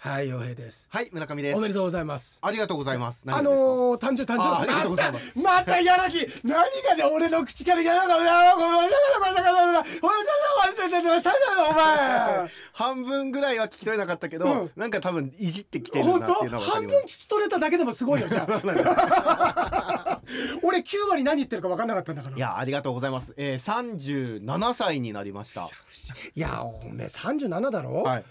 はい洋平です。はい村上です。おめでとうございます。ありがとうございます。あのー、誕生誕生あありがとうございます。またいやらしい。何がね俺の口からやらかやらかやらかやらかやらかお前半分ぐらいは聞き取れなかったけど、うん。なんか多分いじってきてる本なっていうの当？は半分聞き取れただけでもすごいよ。じゃあ。俺9割何言ってるか分かんなかったんだから。いやありがとうございます、えー、37歳になりました。いやおめえ37だろ、はい、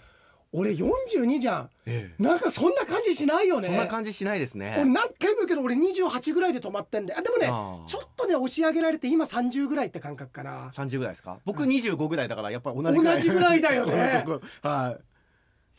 俺42じゃん。えなんかそんな感じしないよね。そんな感じしないですね。俺何回も言うけど俺28ぐらいで止まってんで。あでもねちょっとね押し上げられて今30ぐらいって感覚かな。30ぐらいですか？僕25ぐらいだからやっぱり同じぐらい。同じぐらいだよね。はい。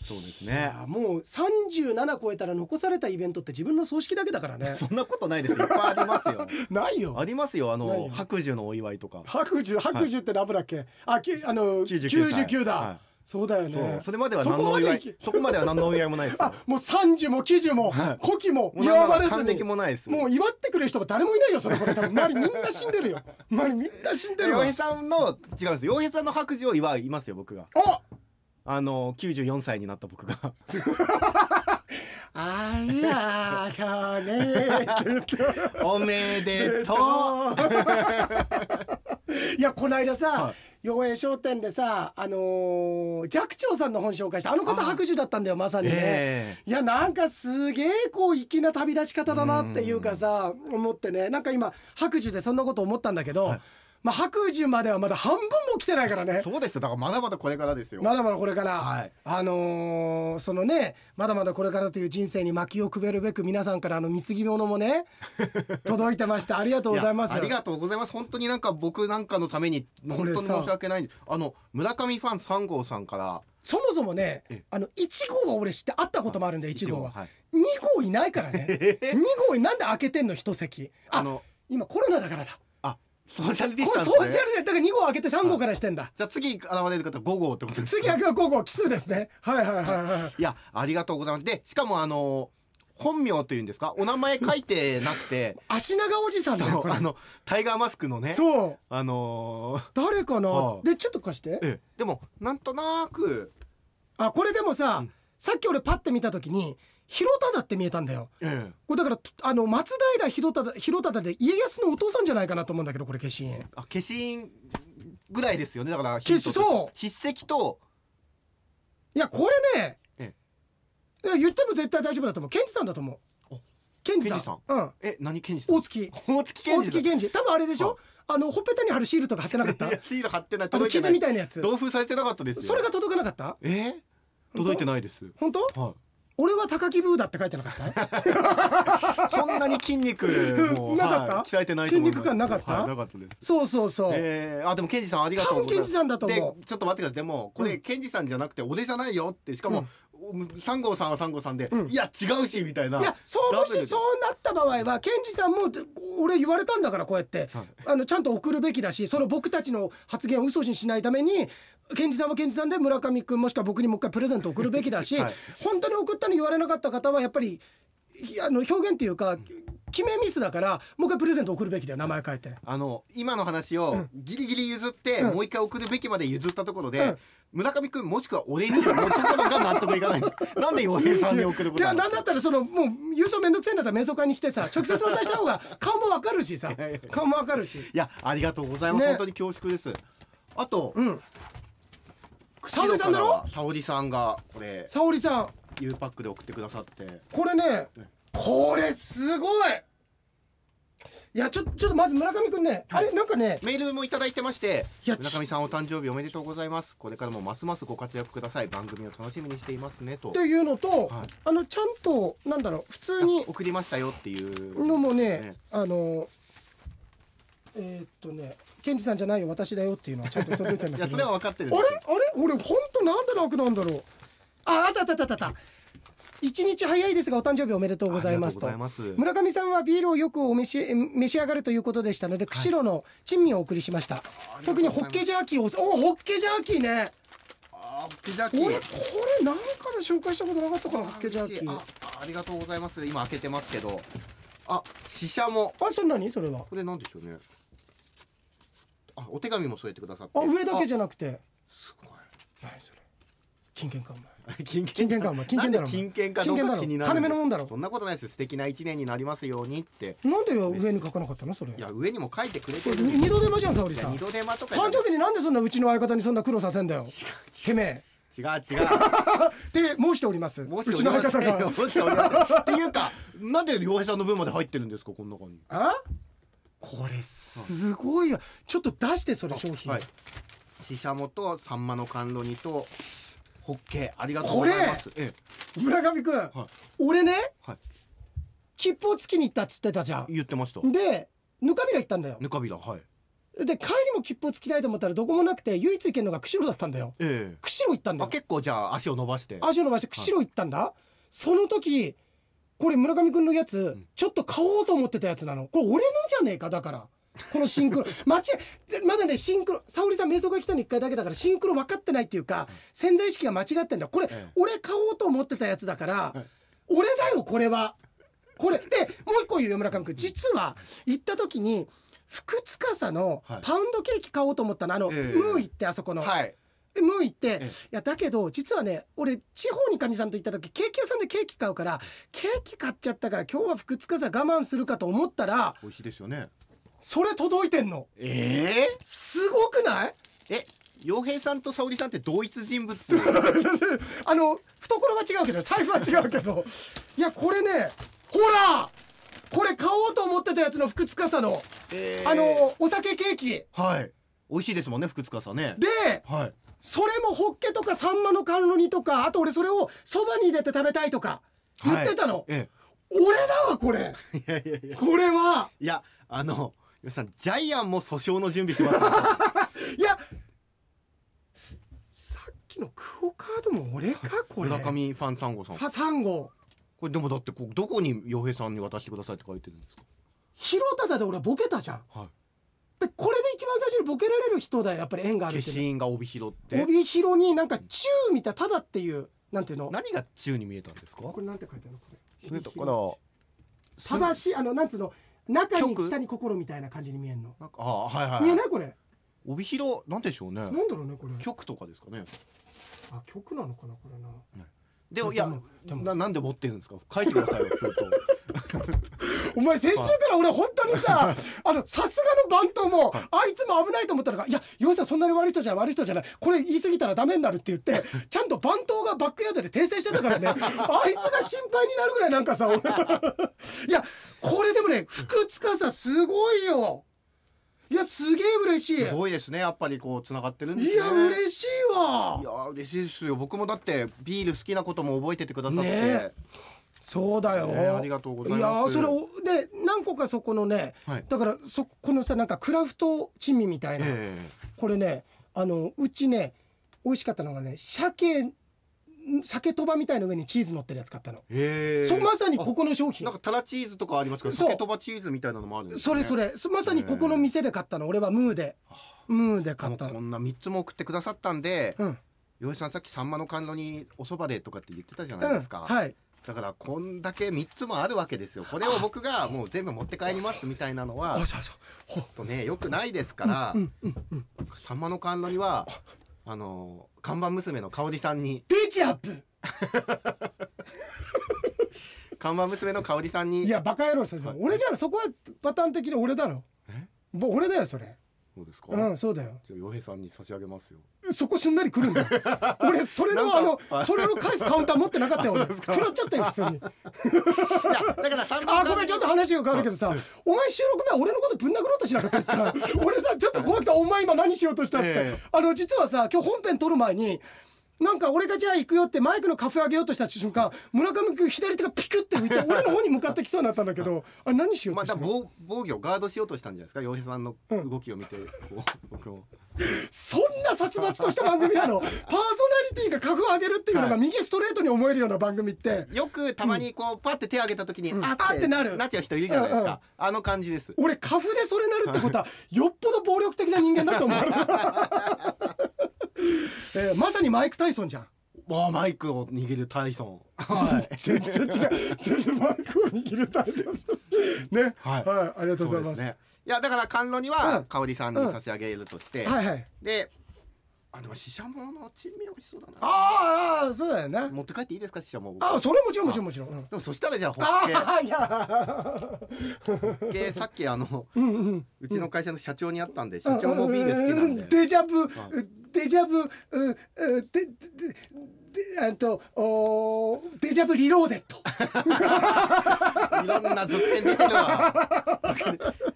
そうですいねやもう37超えたら残されたイベントって自分の葬式だけだからね。そんなことないですよ。いっぱいありますよ。ないよ。ありますよ。あの白寿のお祝いとか。白寿白寿って何分だっけ、あきあの99歳。99だ、はいそうだよね。それまではそ何のお祝いこまでいきそこまでは何のお祝いもないですよ。あもう30も喜寿もはい。古希も祝われずに。もないですもう祝ってくれる人も誰もいないよそれこれ。多分周りみんな死んでるよ。周りみんな死んでるわ。洋平さんの違うんですよ。洋平さんの白寿を祝いますよ僕が。おあの94歳になった僕が。あいやだねおめでとう。いやこの間さ、はい洋平商店でさあのー、寂聴さんの本紹介したあの方あ白寿だったんだよまさにね、えいやなんかすげえこう粋な旅立ち方だなっていうかさ思ってね。なんか今白寿でそんなこと思ったんだけど、はいまあ白寿まではまだ半分も来てないからね。えそうですよ。だからまだまだこれからですよ。まだまだこれから、はい。あのーそのねまだまだこれからという人生に薪をくべるべく皆さんからあの貢ぎ物もね 届いてました。ありがとうございます。やありがとうございます。本当になんか僕なんかのために本当に申し訳ないあの村上ファン3号さんからそもそもねえあの1号は俺知って会ったこともあるんで1号は。はい。2号いないからね。2号なんで開けてんの一席。ああの今コロナだからだ。あソーシャルディスこタンスねれソーシャルでだから2号開けて3号からしてんだ。じゃあ次現れる方5号ってことです次開けが5号奇数ですね。はいはいはいはいい。やありがとうございます。でしかもあの本名というんですか？お名前書いてなくて。足長おじさんだあのタイガーマスクのね。そう。あのー誰かな？はあでちょっと貸して。ええ。でもなんとなく。あこれでもさ、うん。さっき俺パッて見た時に広忠って見えたんだよ。ええ。これだからあの松平広忠広忠で家康のお父さんじゃないかなと思うんだけどこれ消印あ消印ぐらいですよね。だから消しそう。筆跡と。いやこれね、えいや言っても絶対大丈夫だと思う。ケンジさんだと思う。お。ケンジさん。うん。え何検事さん？大月。大月健大二月健二多分あれでしょ？あ。のほっぺたに貼るシールとか貼ってなかった？いやシール貼ってない。あの傷届いてない。みたいなやつ。同封されてなかったですよ。それが届かなかった？え？届いてないです。本当？は俺は高木ブーだって書いてなかった？い そんなに筋肉も なかった？はい鍛えてない筋肉感なかった？はいなかったです。そうそうそう、えー、あでもケンジさんありがとうございます。多分ケンジさんだと思う。でちょっと待ってください。でもこれ、うん。ケンジさんじゃなくて俺じゃないよってしかも、三号さんは三号さんで、うん。いや違うしみたいな。いやそうもしそうなった場合はケンジさんも俺言われたんだからこうやって、はい。あのちゃんと送るべきだしその僕たちの発言を嘘にしないためにケンジさんはケンジさんで村上君もしくは僕にもう一回プレゼント送るべきだし、はい。本当に送ったの言われなかった方はやっぱりいあの表現っていうか決めミスだからもう一回プレゼント送るべきだよ名前変えて。あの今の話をギリギリ譲って、うん。もう一回送るべきまで譲ったところで、うん。村上くんもしくは俺に持ってこのが納得いかない。んですなんで洋平さんに送るこいやとなんだったらそのもう郵送めんどくせえんだったら瞑想会に来てさ直接渡した方が顔もわかるしさ。顔もわかるし。いやありがとうございます、ね。本当に恐縮です。あと、うん。沙織さんだろ？は沙織さんがこれ沙織さん。U パックで送ってくださって。これねこれすごいいやちょちょっとまず村上くんね、あれなんかねメールもいただいてまして村上さんお誕生日おめでとうございます。これからもますますご活躍ください。番組を楽しみにしていますねと。っていうのと、はい。あのちゃんとなんだろう普通に送りましたよっていう。のもねねあのえーっとねケンジさんじゃないよ私だよっていうのはちゃんと届いてるんだけど。いやそれは分かってるんあれ？あれ？俺本当なんで楽なんだろう。ああったあったあったあったあった一日早いですがお誕生日おめでとうございますと。村上さんはビールをよくお召しえ召し上がるということでしたので釧路の珍味をお送りしました、特にホッケジャーキーをおホッケジャーキーね。あーピザキ俺これなんかで紹介したことなかったかなホッケジャーキー。あありがとうございます。今開けてますけど。あ死者もあそれ何？それは。これなんでしょうね。あお手紙も添えてくださって。あ上だけじゃゃなくて。すごい。何それ。金券かお前 金金券かお前金券だろ金券かどう金券だ気になる金目のもんだろそんなことないですよ。素敵な一年になりますようにって。なんで上に書かなかったの？それ。いや上にも書いてくれてる二度手間じゃん沙織さん。二度手間とか誕生日になんでそんなうちの相方にそんな苦労させんだよ。てめえ。違う違う。で申しております。申しておりません っていうかなんで良平さんの分まで入ってるんですかこの中にあ？これすごいよ。ちょっと出してそれ商品、はい。ししゃもとサンマの甘露煮とホッケありがとうございます。え村上くん、はい。俺ねはい。切符をつきに行ったっつってたじゃえ言ってました。んでぬかびら行ったんだよ。ぬかびらはい。で帰りも切符をつきたいと思ったらどこもなくて唯一行けるのが釧路だったんだよ。ええ。釧路行ったんだよ。あ結構じゃあ足を伸ばして。足を伸ばして釧路行ったんだ、その時これ村上くんのやつ、ちょっと買おうと思ってたやつなの。これ俺のじゃねえかだからこのシンクロ間違まだねシンクロ沙織さん瞑想が来たの1回だけだからシンクロ分かってないっていうか、潜在意識が間違ってんだ。これ、ええ俺買おうと思ってたやつだから、はい俺だよこれは。これでもう一個言うよ村上くん実は行った時に福司のはい。パウンドケーキ買おうと思ったの。あの、ええ。ムー行ってあそこの、はい。でムー行って、いえ。えやだけど実はね俺地方にかみさんと行った時ケーキ屋さんでケーキ買うからケーキ買っちゃったから今日は福司我慢するかと思ったら美味しいですよねそれ届いてんの？ええすごくない？え洋平さんと沙織さんって同一人物？あの懐は違うけど財布は違うけど。いやこれねほら！これ買おうと思ってたやつの福司の、えー。あのお酒ケーキ。はい。美味しいですもんね福塚さんね。ではい。それもホッケとかサンマの甘露煮とかあと俺それをそばに入れて食べたいとか言ってたの、え俺だわこれ。え いやいやいや。これは。いやあの皆さんジャイアンも訴訟の準備しますよ いやさっきのクオカードも俺かこれ。村上ファン3号さん。ファ3号これでもだってこうどこに洋平さんに渡してくださいって書いてるんですか？広田で俺ボケたじゃん。はい。でこれで一番最初にボケられる人だよやっぱり縁があるっていうが帯広って。帯広になんか「チュー」みたいなただっていうなんていうの？何が宙に見えたんですか？これなんて書いてあるの？これ。それだからただしあのなんつうの？中に曲？下に心みたいな感じに見えんの。なんかあはいはい見えはないいこれ。帯広？なんでしょうね。なんだろうねこれ。曲とかですかね。あ曲なのかなこれな。でもいやでも。ななんで持ってるんですか？書いてくださいよ封筒お前先週から俺本当にさあのさすがの番頭もあいつも危ないと思ったのが「いや岩井さんそんなに悪い人じゃない悪い人じゃない。これ言い過ぎたらダメになる」って言ってちゃんと番頭がバックヤードで訂正してたからね。あいつが心配になるぐらいなんかさ俺。いやこれでもね福塚さすごいよ。いやすげえ嬉しい。すごいですね。やっぱりこう繋がってるんですね。いや嬉しいわ。いや嬉しいですよ。僕もだってビール好きなことも覚えててくださって、ねそうだよ、ねありがとうございます。やそれをで何個かそこのね、はい。だからそこのさなんかクラフト珍味みたいな、えこれねあのうちね美味しかったのがね鮭鮭とばみたいな上にチーズ乗ってるやつ買ったの、えへえ。そうまさにここの商品。なんかタラチーズとかありますけど酒とばチーズみたいなのもあるんですね。それそれ。そまさにここの店で買ったの。俺はムーで。ムーで買ったの。こんな3つも送ってくださったんでうん、洋一さんさっきサンマの甘露にお蕎麦でとかって言ってたじゃうん、ないですか、はいだからこんだけ3つもあるわけですよ。これを僕がもう全部持って帰りますみたいなのはあそうそうほとねよくないですから、うんうんうんサンマの甘露にはあ。の看板娘の香織さんに。デジャブ看板娘の香織さんに。いやバカ野郎それ俺じゃあそこはパターン的に俺だろ。俺だよそれそうですか、うんそうだよ。じゃあ洋平さんに差し上げますよ。そこすんなり来るんだ。よ 俺それのあのそれの返すカウンター持ってなかったよ俺。食らっちゃったよ普通に。いやだからサンマあごめんちょっと話が変わるけどさお前収録前俺のことぶん殴ろうとしなかったか俺さちょっと怖くてお前今何しようとしたっつって、ええ。あの実はさ今日本編撮る前になんか俺がじゃあ行くよってマイクのカフェあげようとした瞬間村上君左手がピクって浮いて俺の方に向かってきそうになったんだけどあれ何しようまあ、としたの、だから防防御ガードしようとしたんじゃないですか？洋平さんの動きを見て、こう僕もそんな殺伐とした番組なの？パーソナリティがカフを上げるっていうのがはい。右ストレートに思えるような番組って。よくたまにこうパッて手挙げた時に、ん。ああってなる。なっちゃう人いるじゃないですか、うんうん。あの感じです。俺カフでそれなるってことはよっぽど暴力的な人間だと思う、えーまさにマイク・タイソンじゃん。わあマイクを握るタイソン。はい。全然違う。全然マイクを握るタイソン。ね。はい。ありがとうございます。すね。いやだから甘露にうん。は香織さんに差し上げるとして、はいはい。であでもししゃもの珍味美味しそうだな。ああそうだよね。持って帰っていいですかししゃも。あそれもちろんもちろんもちろん。うん。でもそしたらじゃあホッケああいや。ホッケさっきあのうんうんうちの会社の社長に会ったんで社長もビール好きなんで。デジャブデジャブううででであとおデジャブリローデッド。いろんな続編出てるわ。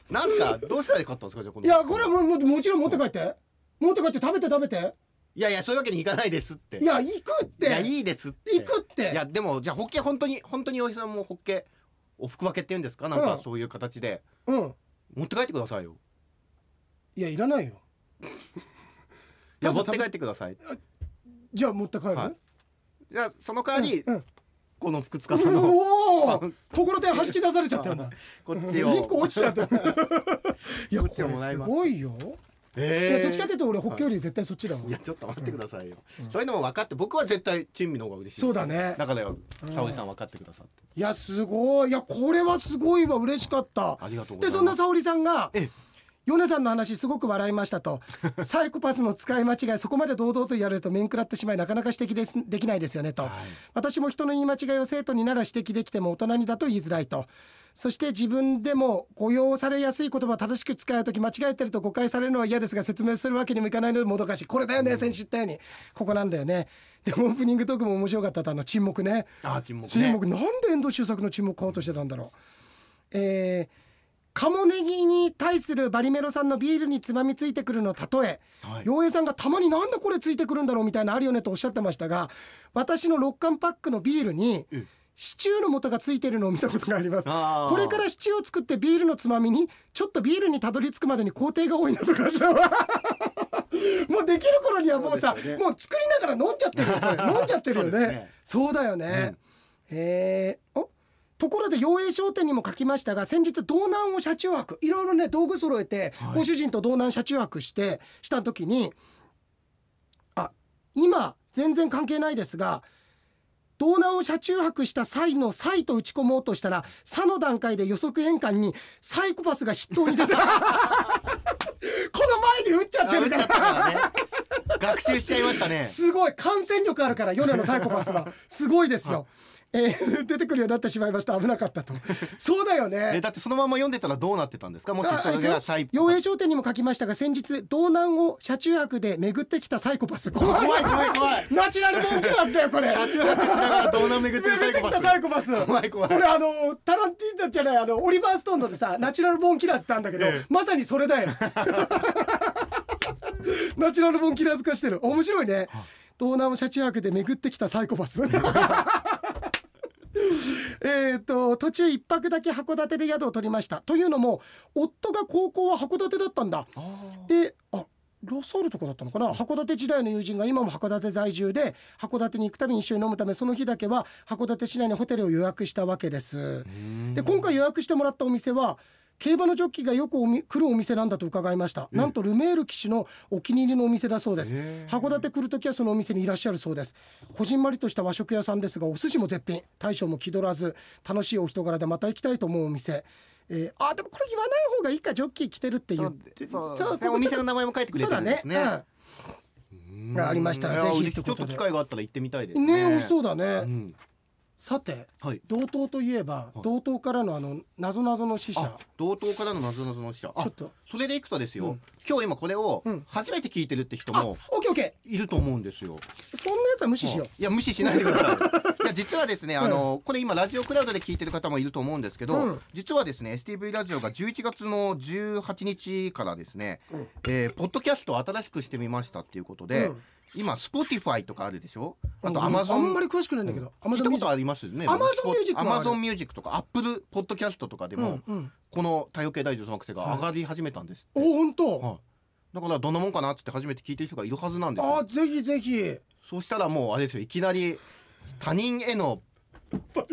なんすか？どうしたらよかったんですか？じゃあこの。いやこれはもうもうもちろん持って帰って。持って帰って食べて食べて。いやいやそういうわけにいかないですって。いや行くって。いやいいですって。行くって。いやでもじゃあホッケ本当に本当におじさんもホッケおふく分けっていうんですか？なんかそういう形で。うん。持って帰ってくださいよ。いやいらないよいや持って帰ってください。じゃあ持って帰る、はい。じゃあその代わり、うんうん。この福塚さんのおおところで弾き出されちゃったよ こっちを。一個落ちちゃった。いやこれすごいよ、えいやどっちかっていうと俺ホッケより絶対そっちだもん、い。やちょっと待ってくださいよ、そういうのも分かって僕は絶対珍味の方が嬉しい。そうだね。だからよ沙織さん分かってくださって。いやすごい。いやこれはすごいわ。嬉しかった。ありがとうでそんな沙織さんがえ米さんの話すごく笑いましたと。サイコパスの使い間違いそこまで堂々と言われると面食らってしまいなかなか指摘ですできないですよねと、はい。私も人の言い間違いを生徒になら指摘できても大人にだと言いづらいと。そして自分でも誤用されやすい言葉を正しく使う時間違えてると誤解されるのは嫌ですが説明するわけにもいかないのでもどかしい。これだよね、先週言ったように。ここなんだよね。でオープニングトークも面白かったとあの沈黙ね。あ沈黙ね。沈黙。なんで遠藤周作の沈黙買おうとしてたんだろう。えーカモネギに対するバリメロさんのビールにつまみついてくるの例えはい。洋平さんがたまになんでこれついてくるんだろうみたいなのあるよねとおっしゃってましたが私の6缶パックのビールにえシチューの素がついてるのを見たことがあります。これからシチューを作ってビールのつまみにちょっとビールにたどり着くまでに工程が多いなとか もうできる頃にはもうさね。もう作りながら飲んじゃってる飲んじゃってるよね。ね。そうだよね、えーお？ところで陽栄商店にも書きましたが先日道南を車中泊いろいろね道具揃えて、はい。ご主人と道南車中泊してした時にあ今全然関係ないですが道南を車中泊した際の際と打ち込もうとしたら「さ」の段階で予測変換にサイコパスが筆頭に出て この前に打っちゃってるから。からね。学習しちゃいましたね。すごい。感染力あるから米のサイコパスは。すごいですよ。えー 出てくるようになってしまいました。危なかったと。そうだよね。えだってそのまま読んでたらどうなってたんですか？もしそれがサイ陽平商店にも書きましたが先日道南を車中泊で巡ってきたサイコパス。怖怖い怖い 怖い。ナチュラルボーンキラスだよこれ。車中泊しながら道南巡ってるサイコパス。巡ってきたサイコパス。怖い怖い。これあのタランティーノじゃないあのオリバーストーンのでさナチュラルボーンキラーズってあるんだけど、ええ。まさにそれだよ。ナチュラルボーンキラーズ化してる。面白いね。道南を車中泊で巡ってきたサイコパスえーと途中一泊だけ函館で宿を取りました。というのも夫が高校は函館だったんだ。であラサールとかだったのかな？函館時代の友人が今も函館在住で函館に行くたびに一緒に飲むためその日だけは函館市内にホテルを予約したわけです。で今回予約してもらったお店は競馬のジョッキーがよくおみ来るお店なんだと伺いました。なんとルメール騎手のお気に入りのお店だそうです。函館来る時はそのお店にいらっしゃるそうです。こじんまりとした和食屋さんですがお寿司も絶品。大将も気取らず楽しいお人柄でまた行きたいと思うお店。えー、あでもこれ言わない方がいいかジョッキー来てるって言ってそうそうですねお店の名前も書いてくれてるんですね。そうだね、うん。がありましたらぜひちょっと機会があったら行ってみたいですうん、ねね美味しそうだね、うんさてはい。道東といえばい。道東からのあの謎謎の死者。あ道東からの謎々の死者。あちょっと。それでいくとですよ、うん。今日今これをうん。初めて聞いてるって人あもオッケーオッケいると思うんですよ。ーそんなやつは無視しよう。いや無視しないでください。いや実はですね、あのこれ今ラジオクラウドで聞いてる方もいると思うんですけど、うん。実はですね STV ラジオが11月の18日からですね、うん。えーポッドキャストを新しくしてみましたっていうことで、うん。今 Spotify とかあるでしょ？あとうん Amazon あんまり詳しくないんだけど、聞いたことありますよね。Amazon Music はある。Amazon Music とか Apple ポッドキャストとかでも、うんうん。この多様系大女学生が上がり始めたんですって。お本当、はい。だからどんなもんかなって初めて聞いてる人がいるはずなんですよ。あぜひぜひ。そうしたらもうあれですよいきなり他人への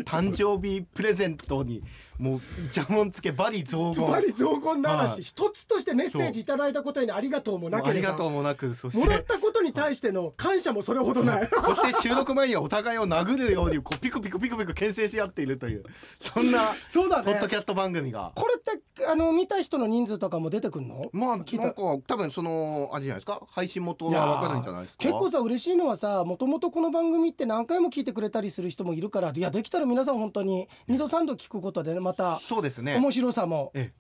誕生日プレゼントにもうイチャモンつけバリ雑言。バリ雑言の話、はい。一つとしてメッセージいただいたことにありがとうもなければありがとうもなく。そしもらてったことに対しての感謝もそれほどない。そして収録前にはお互いを殴るようにこうピクピクピクピク牽制し合っているという。そんなそうだね。ポッドキャスト番組が。これってあの見た人の人数とかも出てくるの？まあなんか多分そのあれじゃないですか？配信元がわかるんじゃないですか？結構さ嬉しいのはさもともとこの番組って何回も聞いてくれたりする人もいるからいやできたら皆さん本当に2度3度聞くことでねまたそうですね。面白さも、え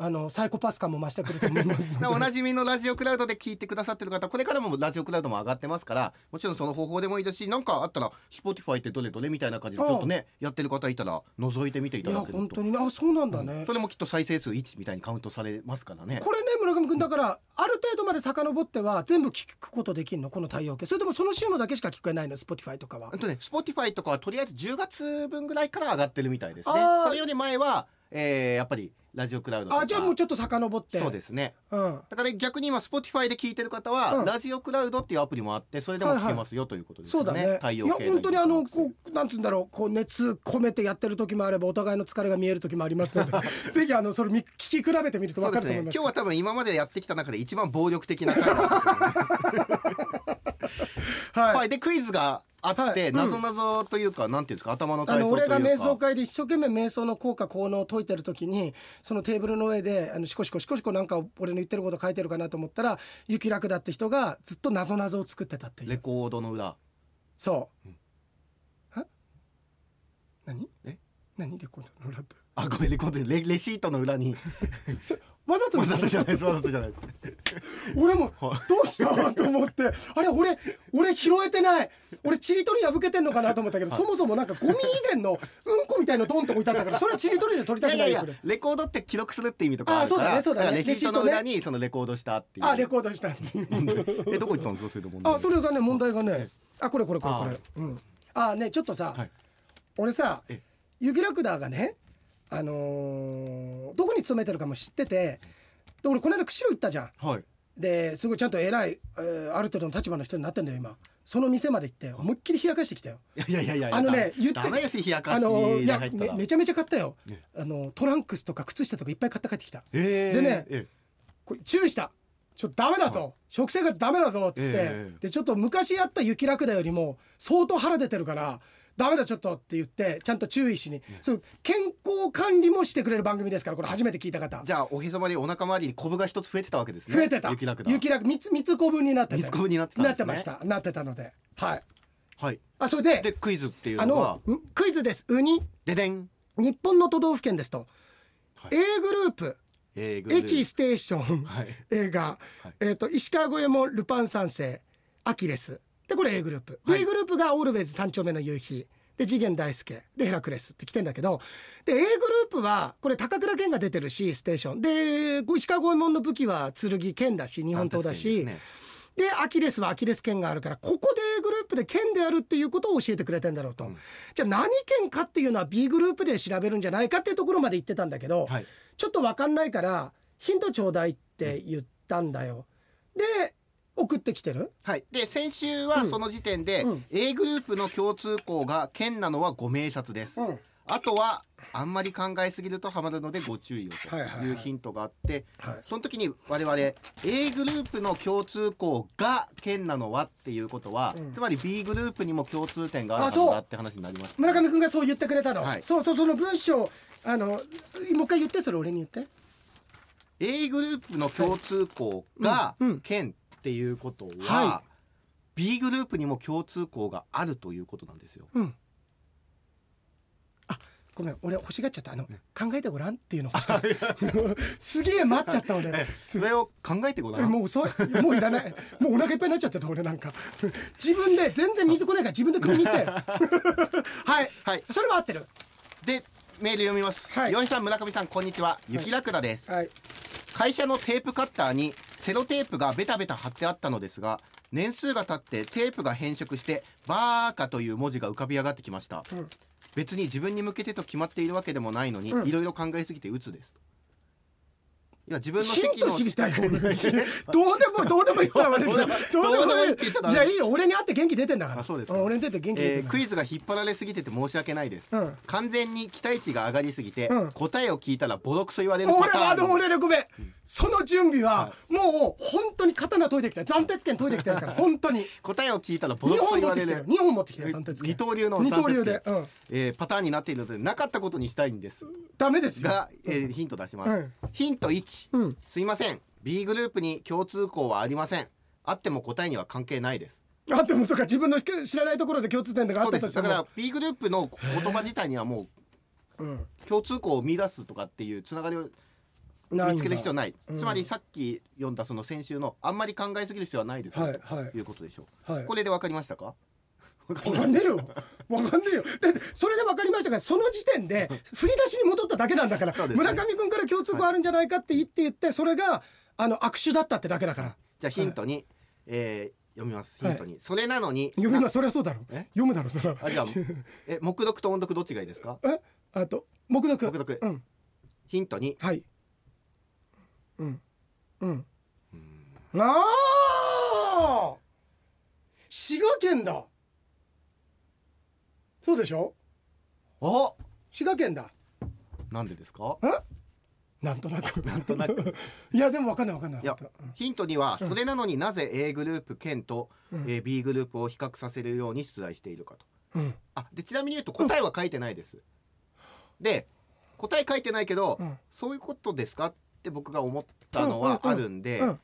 あのサイコパス感も増してくると思います おなじみのラジオクラウドで聞いてくださってる方これからもラジオクラウドも上がってますからもちろんその方法でもいいですしなんかあったら Spotify ってどれどれみたいな感じでちょっとねやってる方いたら覗いてみていただけると。本当に。ねあそうなんだね、それもきっと再生数1みたいにカウントされますからね。これね村上君だからある程度まで遡っては全部聞くことできるのこの対応系。それともその週のだけしか聞こえないの Spotify とかは。あとね Spotify とかはとりあえず10月分ぐらいから上がってるみたいですね。それより前は、えーやっぱりラジオクラウドとか。あじゃあもうちょっと遡って。そうですね。うん。だから逆に今 Spotify で聞いてる方は、うん。ラジオクラウドっていうアプリもあってそれでも聞けますよ、ということですよね。そうだね。い。や対応系本当にあのこうなんつうんだろうこう熱込めてやってる時もあればお互いの疲れが見える時もありますので。ぜひあのそれ見聞き比べてみるとそうですね分かると思います。今日は多分今までやってきた中で一番暴力的な回だったと思います。はい、はい、でクイズがあって、なぞなぞというかなんていうんですか頭のあのというか。俺が瞑想会で一生懸命瞑想の効果効能を解いてる時にそのテーブルの上であのシコシコシコシコなんか俺の言ってること書いてるかなと思ったら雪楽だって人がずっと謎謎を作ってたっていう。レコードの裏。そう、うん。は？何？え？何？レコードの裏ってあごめんレコードレレシートの裏に。わざとわざとじゃないです。わざとじゃないです。俺も はい。どうした？と思って。あれ俺俺拾えてない。俺ちりとり破けてんのかなと思ったけどそもそもなんかゴミ以前のうんこみたいのドンと置いてあったからそれはちりとりで取りたくないよそれやレコードって記録するって意味とかあそうだねそうだね。レシートの裏にそのレコードしたっていう。あレコードしたっていう。えどこ行ったんですか？それで問題。あそれがね問題がねあこれこれこれこあれうん。あねちょっとさ、はい。俺さえ。雪ラクダーがねあのーどこに勤めてるかも知っててで俺この間釧路行ったじゃん。はい。ですごいちゃんと偉い、えーある程度の立場の人になってんだよ今。その店まで行って思いっきり冷やかしてきたよ。いやいやいやいやあのね言ってあのいでやめめちゃめちゃ買ったよ。ねあのトランクスとか靴下とかいっぱい買って帰ってきた。えーでねえこれ注意した。ちょっとダメだと、食生活ダメだぞ。っつって、ええ。でちょっと昔やった雪ラクダよりも相当腹出てるからダメだちょっとって言ってちゃんと注意しに、そう健康管理もしてくれる番組ですからこれ初めて聞いた方。じゃあおへそまりお腹周りにコブが一つ増えてたわけですね。増えてた。雪楽だ雪楽三つ三つ子分になってて三つ子分になってたね。なってました。なってたので。はい。はい。あそれででクイズっていうあのは？のんクイズです。ウニ。ででん。日本の都道府県ですと、はい。A グループ。えーグルー駅ステーション、はい。映画、はい。えっ、と石川五右衛門ルパン三世アキレスでこれ A グループ、はい。B グループがオールウェイズ三丁目の夕日。で次元大介。でヘラクレスって来てんだけど。で A グループはこれ高倉健が出てるしステーション。で石川五右衛門の武器は剣剣だし日本刀だし、でアキレスはアキレス腱があるからここで A グループで腱であるっていうことを教えてくれてんだろうと、うん。じゃあ何腱かっていうのは B グループで調べるんじゃないかっていうところまで言ってたんだけど、はい。ちょっと分かんないからヒントちょうだいって言ったんだよ。で送ってきてる？はい、で先週はその時点で、うん。A グループの共通項が県なのはご名察です、うん。あとはあんまり考えすぎるとハマるのでご注意をとはいうヒントがあって、はい。その時に我々 A グループの共通項が県なのはっていうことは、うん。つまり B グループにも共通点があるはずだって話になります。村上君がそう言ってくれたの、はい。そうそうその文章あのもう一回言ってそれ俺に言って。A グループの共通項が県っていうことは、は B グループにも共通項があるということなんですよ。うん。あごめん俺欲しがっちゃった。あの、考えてごらんっていうの すげえ待っちゃった俺。それを考えてごらん。えもう遅い。もういらない。もうお腹いっぱいになっちゃってた俺なんか。自分で全然水来ないから自分で汲みに行って。はい。はい。それは合ってる。でメール読みます。はい。岩井さん村上さんこんにちは。雪ラクダです。はい。会社のテープカッターにセロテープがベタベタ貼ってあったのですが年数が経ってテープが変色してバーカという文字が浮かび上がってきました、うん。別に自分に向けてと決まっているわけでもないのに、うん。いろいろ考えすぎて鬱ですいや自分のヒント知りたいどうでもどうでもいいさ悪いけど。どうでもいい。いやいいよ俺に会って元気出てんだから。あそうです。かん俺に出て元気出えークイズが引っ張られすぎてて申し訳ないです、うん。完全に期待値が上がりすぎて、うん答えを聞いたらボロクソ言われるパ俺ターンはあの俺ねごめん。その準備はもう本当に刀研いできた斬鉄剣研いできてるから本当に。答えを聞いたらボ2ロクソ言われる。ってきてる2本持ってきてる二刀流の二刀流で。うん。えーパターンになっているのでなかったことにしたいんです。ダメですよ。が、えーヒント出します、うん。ヒント1、うん。すいません。B グループに共通項はありません。あっても答えには関係ないです。あってもそうか自分の知らないところで共通点があったとしても。だから B グループの言葉自体にはもう共通項を見出すとかっていうつながりを見つける必要なないうん。つまりさっき読んだその先週のあんまり考えすぎる必要はないです。はいとい。うことでしょう、はい。これで分かりましたか？わかんねえよ。わかんねえよ。だってそれで分かりましたがその時点で振り出しに戻っただけなんだから、ね。村上君から共通項あるんじゃないかって言って言ってそれがあの握手だったってだけだから。じゃあヒントに、えー読みます。ヒントに、それなのに読みます。そりゃそうだろえ？読むだろそれは。あじゃあ え目読と音読どっちがいいですか？え？あと目読目読うん。ヒントに。はい。うん。うん。うん。ああ滋賀県だそうでしょ？あ。滋賀県だ。なんでですか？え？なんとなく。なんとなく。いやでも分かんない分かんない。いやヒントにはそれなのになぜ A グループ県と、うん。えー B グループを比較させるように出題しているかと。うん。あでちなみに言うと答えは書いてないです、で答え書いてないけど、うん。そういうことですか？って僕が思ったのはあるんで、うん。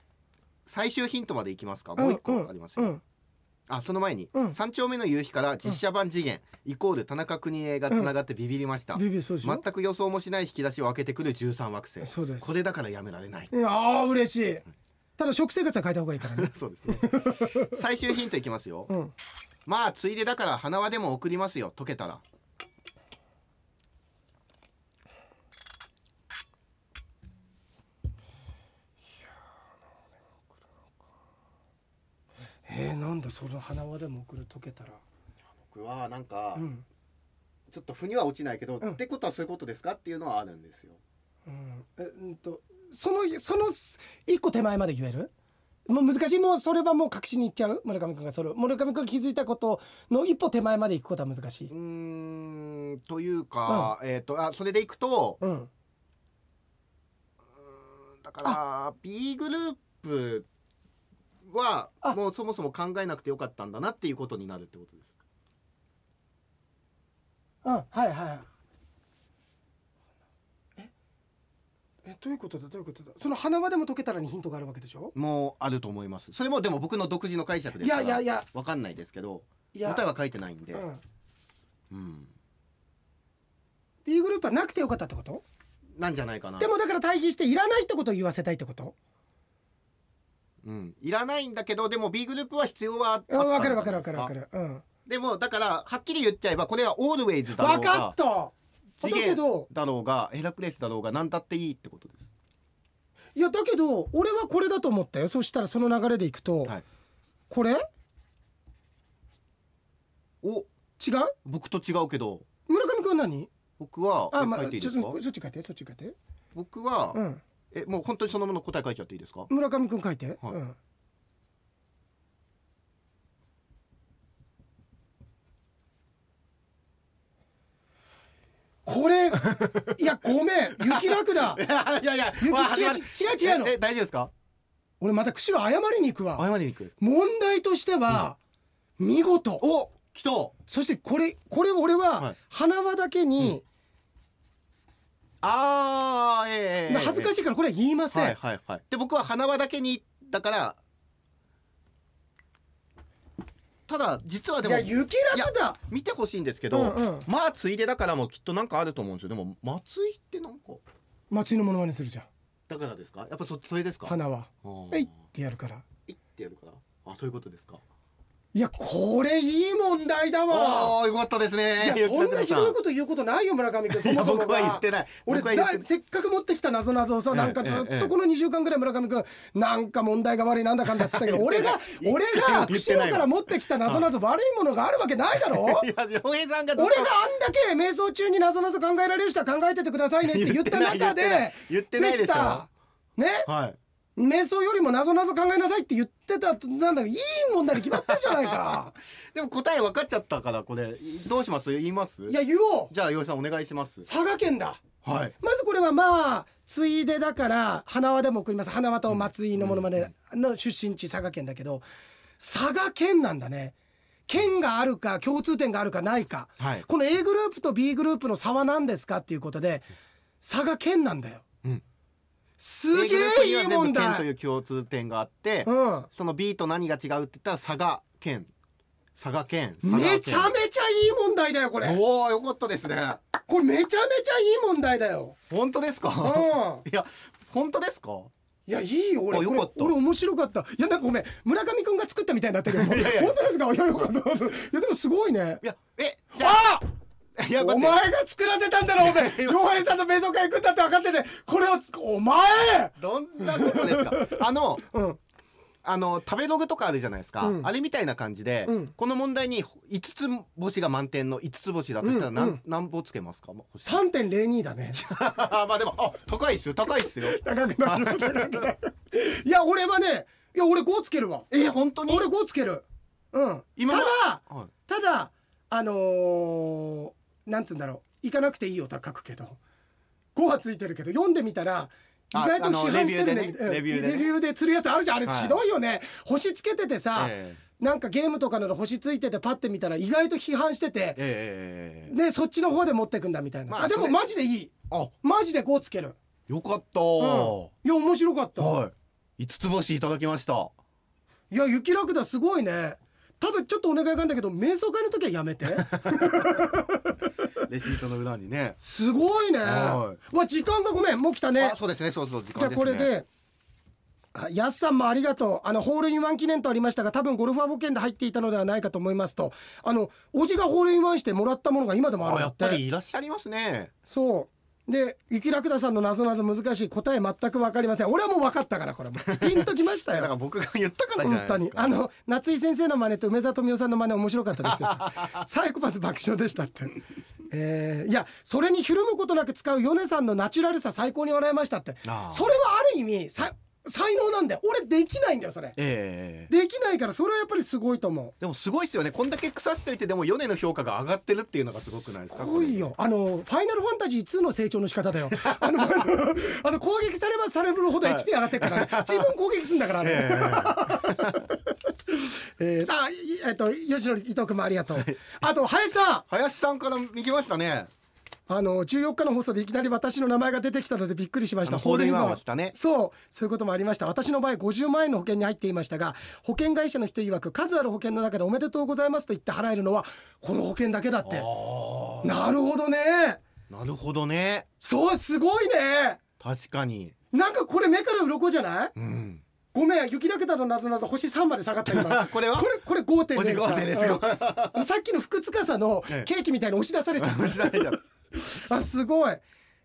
最終ヒントまでいきますか？もう一個ありますよ、うんあその前に、うん。三丁目の夕日から実写版次元、イコール田中邦衛がつながってビビりました、ビビそうでしょ？全く予想もしない引き出しを開けてくる13惑星。そうです。これだからやめられない。ああ嬉しい。ただ食生活は変えた方がいいからね。そうですね。最終ヒントいきますよ、うん。まあついでだから花輪でも送りますよ。解けたらその花輪でも送る溶けたら。僕はなんか、うん。ちょっと腑には落ちないけど、うん。ってことはそういうことですかっていうのはあるんですよ。うん。えうんとそのその一個手前まで言える？もう難しい。もうそれはもう確信にいっちゃう？村上君がそれ村上君が気づいたことの一歩手前まで行くことは難しい。うーんというか、えっ、とあそれでいくとうんだから B グループはあ。もうそもそも考えなくてよかったんだなっていうことになるってことです。うんはいはいえ？えどういうことだ？どういうことだ？その花輪でも溶けたらにヒントがあるわけでしょ？もうあると思います。それもでも僕の独自の解釈ですいからやいやいや。わかんないですけどいや。答えは書いてないんで、うん。うん、B グループはなくてよかったってこと？なんじゃないかな。でもだから対比していらないってことを言わせたいってこと？うん、いらないんだけどでも B グループは必要はあった。うん分かる分かる分かる分かる。うん。でもだからはっきり言っちゃえばこれはオールウェイズだろう分かがった！だけどだろうがヘラクレスだろうが何だっていいってことです。いやだけど俺はこれだと思ったよ。そしたらその流れでいくと、はい。これ？違う？お僕と違うけど。村上君は何？僕はあ、えまあ、ちょっとそっち書いてそっち書いて。僕は、うんえもう本当にそのまま答え書いちゃっていいですか？村上君書いて、はい。うん。これ いやごめん。雪楽だ。いやいや雪わ違う違う違うの。ええ大丈夫ですか？俺また釧路謝りに行くわ。謝りに行く。問題としては、見事。お来た。そしてこれこれ俺ははい。花輪だけに、あーええええ恥ずかしいからこれは言いません、はいはいはい。で僕は花輪だけにだからただ実はでもいや雪楽だ。見てほしいんですけど、うんうん。まあついでだからもきっとなんかあると思うんですよ。でも松井ってなんか松井のものまねするじゃん。だからですか？やっぱそそれですか？花輪あ。ーえいってやるから。いってやるから。あそういうことですかいやこれいい問題だわ。ああよかったですね。いやそんなひどいとこと言うことないよ村上君。そもそも僕は言ってない。俺だせっかく持ってきた謎々をさええなんかずっええとこの2週間ぐらい村上君なんか問題が悪いなんだかんだっつったけど俺が俺が釧路から持ってきた謎々悪いものがあるわけないだろ？いや良平さんが俺があんだけ瞑想中に謎々考えられる人は考えててくださいねって言った中で言ってないでしょきたねはい瞑想よりも謎々考えなさいって言ってたなんだかいい問題に決まってるじゃないか。でも答え分かっちゃったからこれ。どうします？言います？いや言おう。じゃあ岩井さんお願いします。佐賀県だ。はい。まずこれはまあついでだから花輪でも送ります。花輪と松井のものまねの出身地佐賀県だけど佐賀県なんだね。県があるか共通点があるかないか。はい。この A グループと B グループの差は何ですかっていうことで佐賀県なんだよ、うんすげえいい問県とい題う共通点があって、うん。その B と何が違うって言ったら佐賀県。佐賀県。めちゃめちゃいい問題だよこれ。おおよかったですね。これめちゃめちゃいい問題だよ。本当ですか？うん。いや本当ですか？いやいいよ俺。俺面白かった。いやなんかごめん村上くんが作ったみたいになってるけど。いやいや本当ですか？いやよかった。いやでもすごいね。いやえじゃあお前が作らせたんだろお前洋平さんと瞑想会行くんだって分かってて。これをつお前！どんなことですか？あのうん。あの食べログとかあるじゃないですか、うん。あれみたいな感じで、うん。この問題に5つ星が満点の5つ星だとしたら何,、うんうん。何歩つけますか？もう星。3.02だね。まあでもあ高いっすよ。高いっすよ。高くなる。いや俺はねいや俺5つけるわ。え本当に？俺5つける。うん。今ただはい。ただあのー、なんつうんだろう。行かなくていいよとは書くけど。5はついてるけど読んでみたら意あ外と批判してるね。レビューで釣るやつあるじゃん。あれはいひどいよね、星つけててさ、えなんかゲームとかの星ついててパッて見たら意外と批判してえて、ええでそっちの方で持ってくんだみたいな、まああでもマジでいい。あ。マジで5つける、よかった、うん、いや面白かった、はい。5つ星いただきました。いや雪ラクダすごいね。ただちょっとお願いがあるんだけど瞑想会の時はやめて レシートの裏にね。すごいね。はわ時間がごめん。もう来たね。あそうですね。そうそう時じゃあ間ですね。これであやすさんもありがとう。あのホールインワン記念とありましたが多分ゴルファー保険で入っていたのではないかと思いますと。あのおじがホールインワンしてもらったものが今でもあるんあやだって。っぱりいらっしゃいますね。そうで雪ラクダさんの謎謎難しい答え全く分かりません。俺はもう分かったからこれピンときましただ からよ僕が言ったからじゃ本当にないですか。あの夏井先生の真似と梅沢富美男さんの真似面白かったですよ。サイコパス爆笑でしたって、えーいやそれにひるむことなく使う米さんのナチュラルさ最高に笑いましたって。それはある意味さ才能なんだよ。俺できないんだよそれ。ええできないからそれはやっぱりすごいと思う。でもすごいですよね。こんだけ腐しといてでも米の評価が上がってるっていうのがすごくないですか？すごいよ。あのファイナルファンタジー2の成長の仕方だよ。あの あの攻撃さればされるほど HP 上がってるからね。自分攻撃するんだからね、ええ。ーあいえっと吉野伊藤君もありがとう。あと林さん。林さんから見きましたねあの14日の放送でいきなり私の名前が出てきたのでびっくりしました。ホールインワンをしたね。そう。そういうこともありました。私の場合50万円の保険に入っていましたが保険会社の人曰く数ある保険の中でおめでとうございますと言って払えるのはこの保険だけだって。なるほどね。なるほどね。そうすごいね。確かに。なんかこれ目から鱗じゃない？うん。ごめん雪だけだとなぞなぞ星3まで下がった今。これは？これこれ5.0星5.0です。ごいうん。さっきの福塚さのええ。ケーキみたいに押し出されちゃった あすごい。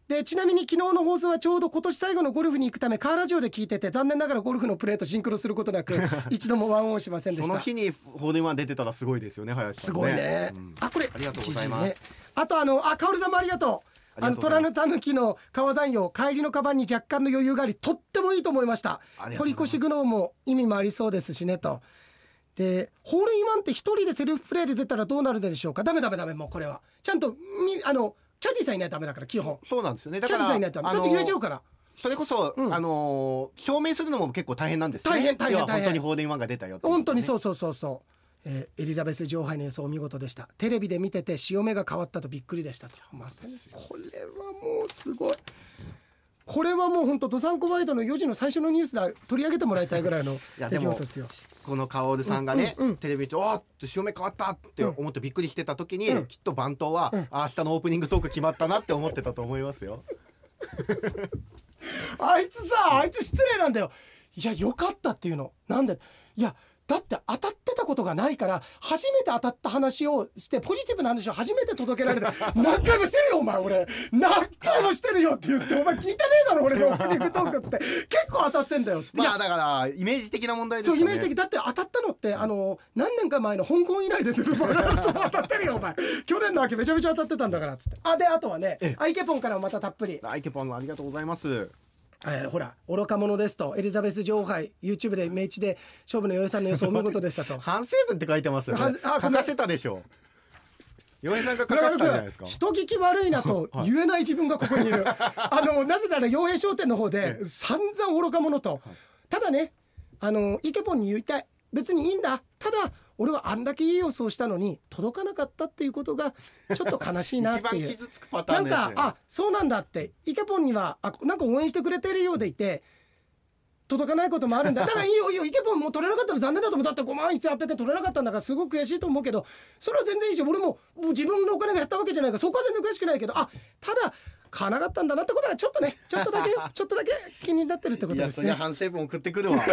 でちなみに昨日の放送はちょうど今年最後のゴルフに行くためカーラジオで聞いてて残念ながらゴルフのプレーとシンクロすることなく 一度もワンオンしませんでした。その日にホールインワン出てたらすごいですよね林さんすごいね、うん。あこれありがとうございます。ね。あとあのあカオルさんもありがとう。あの虎のたぬきの川山用帰りのカバンに若干の余裕がありとってもいいと思いました。取り越しグノーも意味もありそうですしねと。でホールインワンって一人でセルフプレーで出たらどうなるでしょうか？ダメダメダメもうこれは。ちゃんとみあのキャディーさんいないとダメだから基本。そうなんですよね。だキャディーさんいないとダメ。だって言えちゃうから。それこそ、うん。あのー証明するのも結構大変なんですよね。大変大変本当にホールインワンが出たよっていう本当にそううそうそうそう、えーエリザベス女王杯の予想お見事でした。テレビで見てて潮目が変わったとびっくりでしたと。まさにこれはもうすごいこれはもう本当ドサンコワイドの4時の最初のニュースで取り上げてもらいたいぐらいの 出でも来事ですよ。このカオルさんがね、うんうん。うんテレビで「おーって潮目変わった!」ってうん思ってびっくりしてた時に、うん。きっと番頭は、うん。あ明日のオープニングトーク決まったなって思ってたと思いますよ。あいつさあいつ失礼なんだよ。いやよかったっていうの。なんで？いやだって当たっことがないから初めて当たった話をしてポジティブな話を初めて届けられる 何回もしてるよお前俺。何回もしてるよって言ってお前聞いてねえだろ俺のオープニングトークっつって。結構当たってんだよっつって、いやまあだからイメージ的な問題ですよね。そうイメージ的。だって当たったのってあの何年か前の香港以来ですよ。当たってるよお前。去年の秋めちゃめちゃ当たってたんだからっつって。あであとはねえ。アイケポンからもまたたっぷり。アイケポンありがとうございます。えーほら愚か者ですとエリザベス女王杯 YouTube で明治で勝負の洋江さんの予想お見事でしたと。反省文って書いてますよね。反あ書かせたでしょ。洋平さんが書かせたんじゃないですか人聞き悪いなと言えない自分がここにいる、あのなぜなら洋平商店の方で散々愚か者と、ただねあのイケポンに言いたい。別にいいんだ。ただ俺はあんだけいい予想したのに届かなかったっていうことがちょっと悲しいなっていう。傷つくパターなんンのやつかあそうなんだって。イケポンにはあなんか応援してくれてるようでいて届かないこともあるんだ。だからいいよいいよ。イケポンもう取れなかったら残念だと思う。だって5万1800円取れなかったんだからすごく悔しいと思うけどそれは全然いいし俺ももう自分のお金が減ったわけじゃないからそこは全然悔しくないけどあただ買わなかったんだなってことはちょっとね ちょっとだけちょっとだけ気になってるってことですね。反省文送ってくるわ。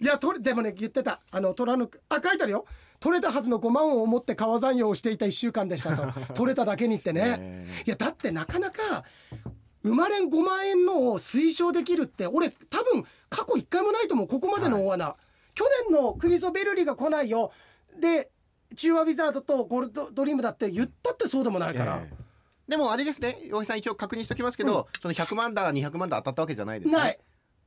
いやとれでもね言ってた。あの取らぬあ書いてあるよ。取れたはずの5万を持って川残用をしていた1週間でしたと。取れただけにってね。ねいやだってなかなか生まれん5万円のを推奨できるって俺多分過去1回もないと思う。ここまでの大穴、去年のクリソベルリが来ないよ。で中和ウィザードとゴールドドリームだって言ったってそうでもないから、ええでもあれですね。洋平さん一応確認しておきますけど、その100万だ200万だ当たったわけじゃないですね。ない、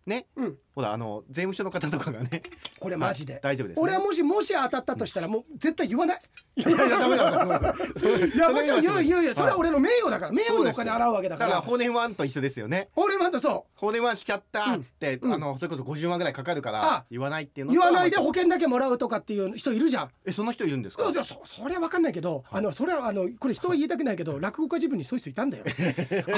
ね。うん、ほらあの税務署の方とかがね。これマジで、はい大丈夫ですね。俺はもしもし当たったとしたらもう絶対言わない。いやいいやダメだいやもちろん言う言う言う。それは俺俺の名誉だから名誉にお金払うわけだかだかららホーネンワンと一緒ですよね。俺またそホーネンワンしちゃったっつって、うん。あのそれこそ50万ぐらいかかるかあら言わないっていううのと言わないで保険だけもらうとかっていう人いるじゃん。えそんな人いるんですか？いやそそれは分かんないけど、あのそれはあのこれ人は言いたくないけど落語家自分にそういう人いたんだよ。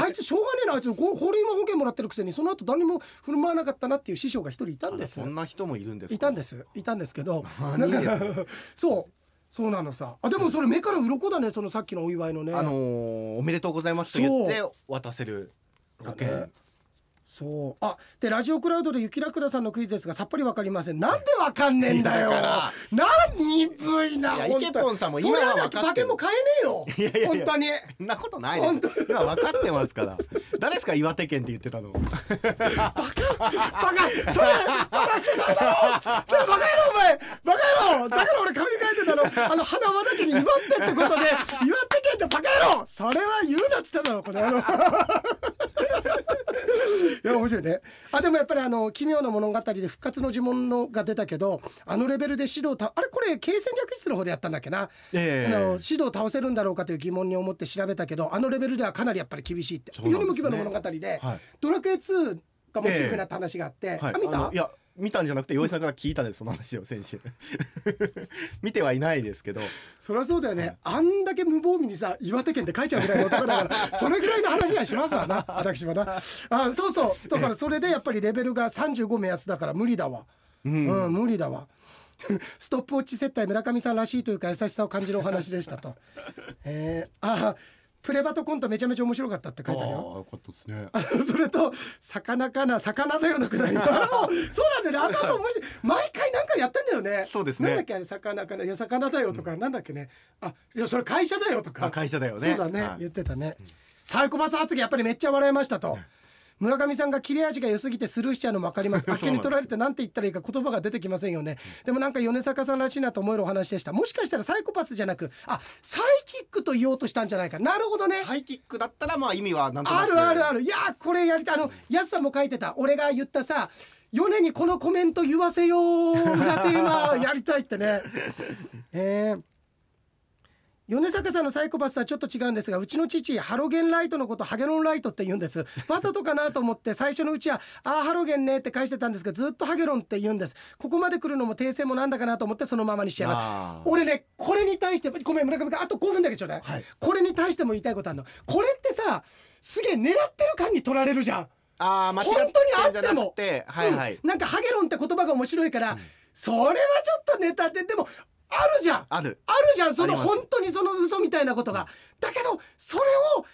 あいつしょうがねえなあいつこうホールインワン保険もらってるくせにその後誰にも振る舞わなかったなっていう師匠が一人いたんです。そんな人もいるんですか？いたんです。いたんですけど そうそうなのさ。あでもそれ目から鱗だねそのさっきのお祝いのね。あのーおめでとうございますと言って渡せる。保険、ねそう。あでラジオクラウドで雪らくださんのクイズですがさっぱりわかりません。なんでわかんねえんだよ。いやだから。何鈍いないやイケポンさんも今は分かってる。も買えねえよ。いやいやいや。本当に。そんなことないです。本当今分かってますから。誰ですか岩手県って言ってたの？バカ。それバカしてないだろそれバカ野郎お前。バカ野郎。だから俺紙に書いてたの。あの花輪だけに祝ってってことで岩手県ってバカ野郎。それは言うなっつっただろこの野郎いや面白いね。あでもやっぱりあの奇妙な物語で復活の呪文のが出たけどあのレベルで指導たあれこれ経戦略室の方でやったんだっけな、ええ。あの指導倒せるんだろうかという疑問に思って調べたけどあのレベルではかなりやっぱり厳しいって。ね。世にも奇妙な物語で、はい。ドラクエ2がモチーフになった話があって、はい。あ見た？のいや見たんじゃなくて洋井さんから聞いたんです。その話を先週。見てはいないですけど。そりゃそうだよね、あんだけ無防備にさ岩手県って書いちゃうぐらいの男だからそれぐらいの話はしますわな 私はな。あそうそう。だからそれでやっぱりレベルが35目安だから無理だわ。ううんん、無理だわ。ストップウォッチ接待村上さんらしいというか優しさを感じるお話でしたと。えー、あプレバトコントめちゃめちゃ面白かったって書いてあるよ。よかったですね。それと魚かな魚だよのくだりあの。そうなんだよね。あの後面白い。毎回なんかやってんだよね。そうですね。なんだっけあれ魚かな。いや魚だよとか、なんだっけね。あいやそれ会社だよとか。あ会社だよね。そうだね、はい。言ってたね、サイコパス発言やっぱりめっちゃ笑いましたと、村上さんが切れ味が良すぎてスルーしちゃうのも分かります。あっけに取られて何て言ったらいいか言葉が出てきませんよね。でもなんか米坂さんらしいなと思えるお話でした。もしかしたらサイコパスじゃなくあサイキックと言おうとしたんじゃないか。なるほどね。ハイキックだったらまあ意味はなんとなく。あるあるある。いやこれやりたい。あのやすさんも書いてた俺が言ったさ米にこのコメント言わせよう裏テーマやりたいってね。えー米坂さんのサイコパスはちょっと違うんですがうちの父ハロゲンライトのことハゲロンライトって言うんです。わざとかなと思って最初のうちは「あーハロゲンね」って返してたんですがずっとハゲロンって言うんです。ここまで来るのも訂正もなんだかなと思ってそのままにしちゃいます俺ねこれに対してごめん村上君あと5分だけちょうだい、はい。これに対しても言いたいことあるの。これってさすげえ狙ってる感に取られるじゃん。あー間違本当にあっても。はいはい、うん。なんかハゲロンって言葉が面白いから、それはちょっとネタででもあるじゃん。ある。あるじゃん。その本当にその嘘みたいなことが。だけどそれを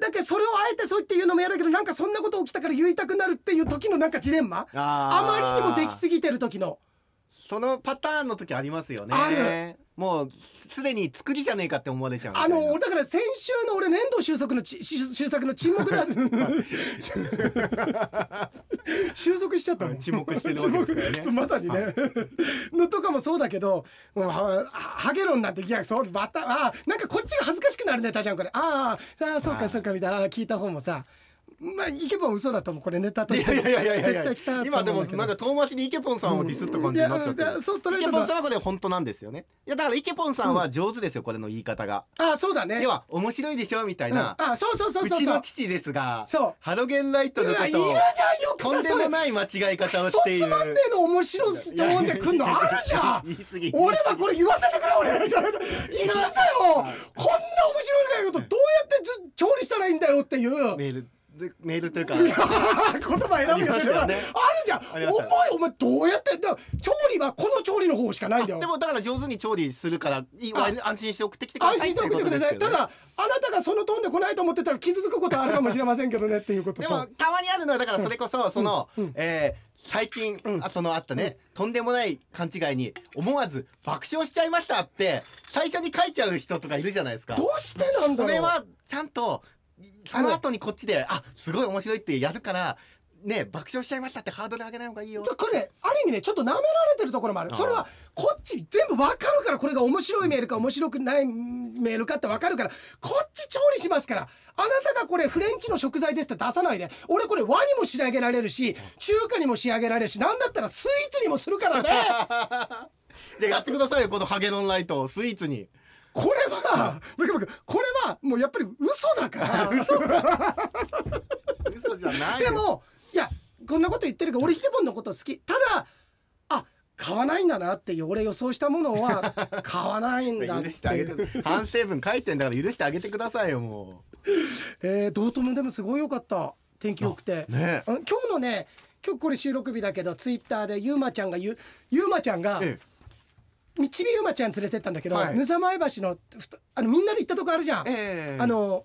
だけどそれをあえてそう言って言うのも嫌だけどなんかそんなこと起きたから言いたくなるっていう時のなんかジレンマ？あまりにもできすぎてる時の。そのパターンの時ありますよね。あるもうすでに作りじゃねえかって思われちゃうあのだから先週の俺年度収束のちし収束の沈黙だ。収束しちゃったの。沈黙してるわけですからね。まさにね、のとかもそうだけどもうはハゲロンなんていやそうまたあなんかこっちが恥ずかしくなるネタじゃんこれ。あーあーそうはい。かそうかみたいな聞いた方もさまあイケポン嘘だと思うこれネタといしてやいやいやいやい絶や対来たと思今でもなんか遠回しにイケポンさんをディスった感じになっちゃっていやいやそうイケポンさんはこれ本当なんですよね。いやだからイケポンさんは上手ですよこれの言い方が。あそうだね。要は面白いでしょみたいうん。なあそうそうそううそうそう。ちの父ですがそう。ハロゲンライトのこうわいるじゃんとをよくとんでもない間違い方をしている。つまんねえの面白ストーンでくんの。あるじゃん。俺はこれ言わせてくれ俺。いるんだよ。こんな面白いことどうやって調理したらいいんだよっていう。メールでメールというか。言葉選ぶよありますよね。あるじゃん。お前お前どうやってだ調理はこの調理の方しかないんだよ。でもだから上手に調理するから安心して送ってきてくだ安さい心して送ってください。ただあなたがそのトーンで来ないと思ってたら傷つくことはあるかもしれませんけどねっていうことでともたまにあるのはだからそれこそその、えー最近、あそのあったね、とんでもない勘違いに思わず爆笑しちゃいましたって最初に書いちゃう人とかいるじゃないですか。どうしてなんだろう。それはちゃんとその後にこっちであすごい面白いってやるからね爆笑しちゃいましたってハードル上げない方がいいよ。これねある意味ねちょっと舐められてるところもある。それはこっち全部わかるからこれが面白いメールか面白くないメールかってわかるからこっち調理しますから。あなたがこれフレンチの食材ですって出さないで。俺これ和にも仕上げられるし中華にも仕上げられるしなんだったらスイーツにもするからね。じゃあやってくださいよこのハゲロンライトをスイーツに。これはこれはもうやっぱり嘘だから。嘘じゃないでもいやこんなこと言ってるけど俺ヒデボンのこと好き。ただあ買わないんだなっていう俺予想したものは 買わないんだって許してて反省文書いてんだから許してあげてくださいよもえー、道頓でもすごい良かった。天気良くて、う。ね。今日のね今日これ収録日だけどツイッターでゆうまちゃんがゆゆうまちゃんがえみちびゆうまちゃん連れてったんだけど、はい。ぬさ前橋のふたあのみんなで行ったとこあるじゃん、ええ。あの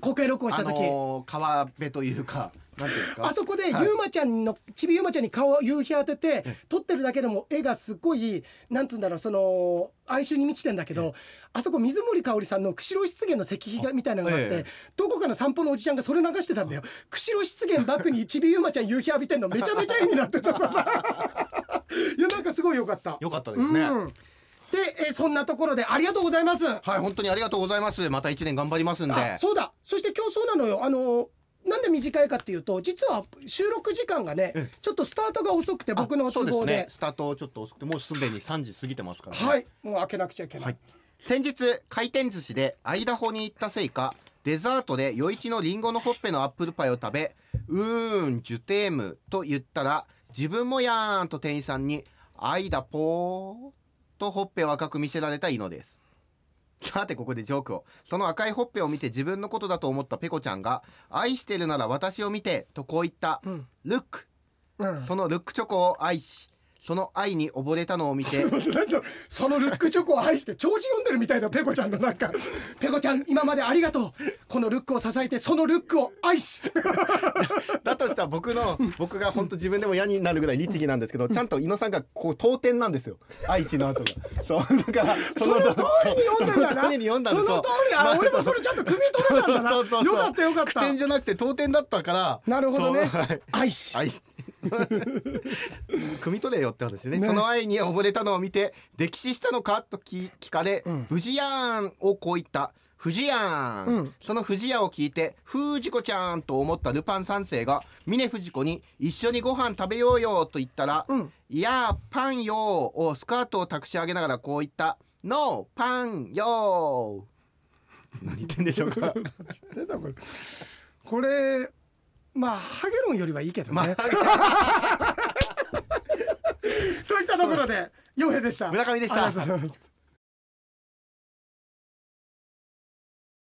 公開録音したあ時、のー川辺というかなんていうんですか。あそこではい。ゆうまちゃんのちびゆうまちゃんに顔夕日当てて撮ってるだけでも絵がすっごいなんつうんだろうその哀愁に満ちてんだけどあそこ水森かおりさんの釧路湿原の石碑がみたいなのがあって、ええ。どこかの散歩のおじちゃんがそれ流してたんだよ釧路湿原バックにちびゆうまちゃん夕日浴びてんのめちゃめちゃ絵になってたさいやなんかすごい良かった。よかったですね、うん、で、えーそんなところでありがとうございます。はい本当にありがとうございます。また一年頑張りますんで。あそうだ。そして今日そうなのよ。あのなんで短いかっていうと実は収録時間がねえちょっとスタートが遅くて僕の都合で。ね。スタートちょっと遅くてもうすでに3時過ぎてますからね。はい。もう開けなくちゃいけない、はい。先日回転寿司でアイダホに行ったせいかデザートで余一のリンゴのほっぺのアップルパイを食べうーんジュテームと言ったら自分もやーんと店員さんにアイダポーとほっぺを赤く見せられたイノです。さてここでジョークを。その赤いほっぺを見て自分のことだと思ったペコちゃんが「愛してるなら私を見て」とこう言ったうん「ルック」うん、そのルックチョコを愛しその愛に溺れたのを見て何 そのルックチョコを愛して長寿読んでるみたいなペコちゃんのなんか「ペコちゃん今までありがとう。このルックを支えてそのルックを愛し」だとしたら僕の僕が本当自分でも嫌になるぐらい律儀なんですけどちゃんと伊野さんがこう当点なんですよ。愛知の後が。そうだからその通りに読んでんだな。その通りに読んだその通りあ俺もそれちゃんと汲み取れたんだな。よかったよかった。句点じゃなくて当点だったから。なるほどね。愛し、はい汲み取れよって話ね。ね。その愛に溺れたのを見て溺死したのかと聞聞かれ、うん。無事やーんをこう言った。藤やん、うん。その藤屋を聞いて藤子ちゃんと思ったルパン三世が峰藤子に一緒にご飯食べようよと言ったら、うん。いやーパンよーをスカートを託し上げながらこう言った。ノーパンよー。何言ってんでしょうか。これまあハゲロンよりはいいけどね、まあ といったところで洋平でした。村上でした。ありがとうございます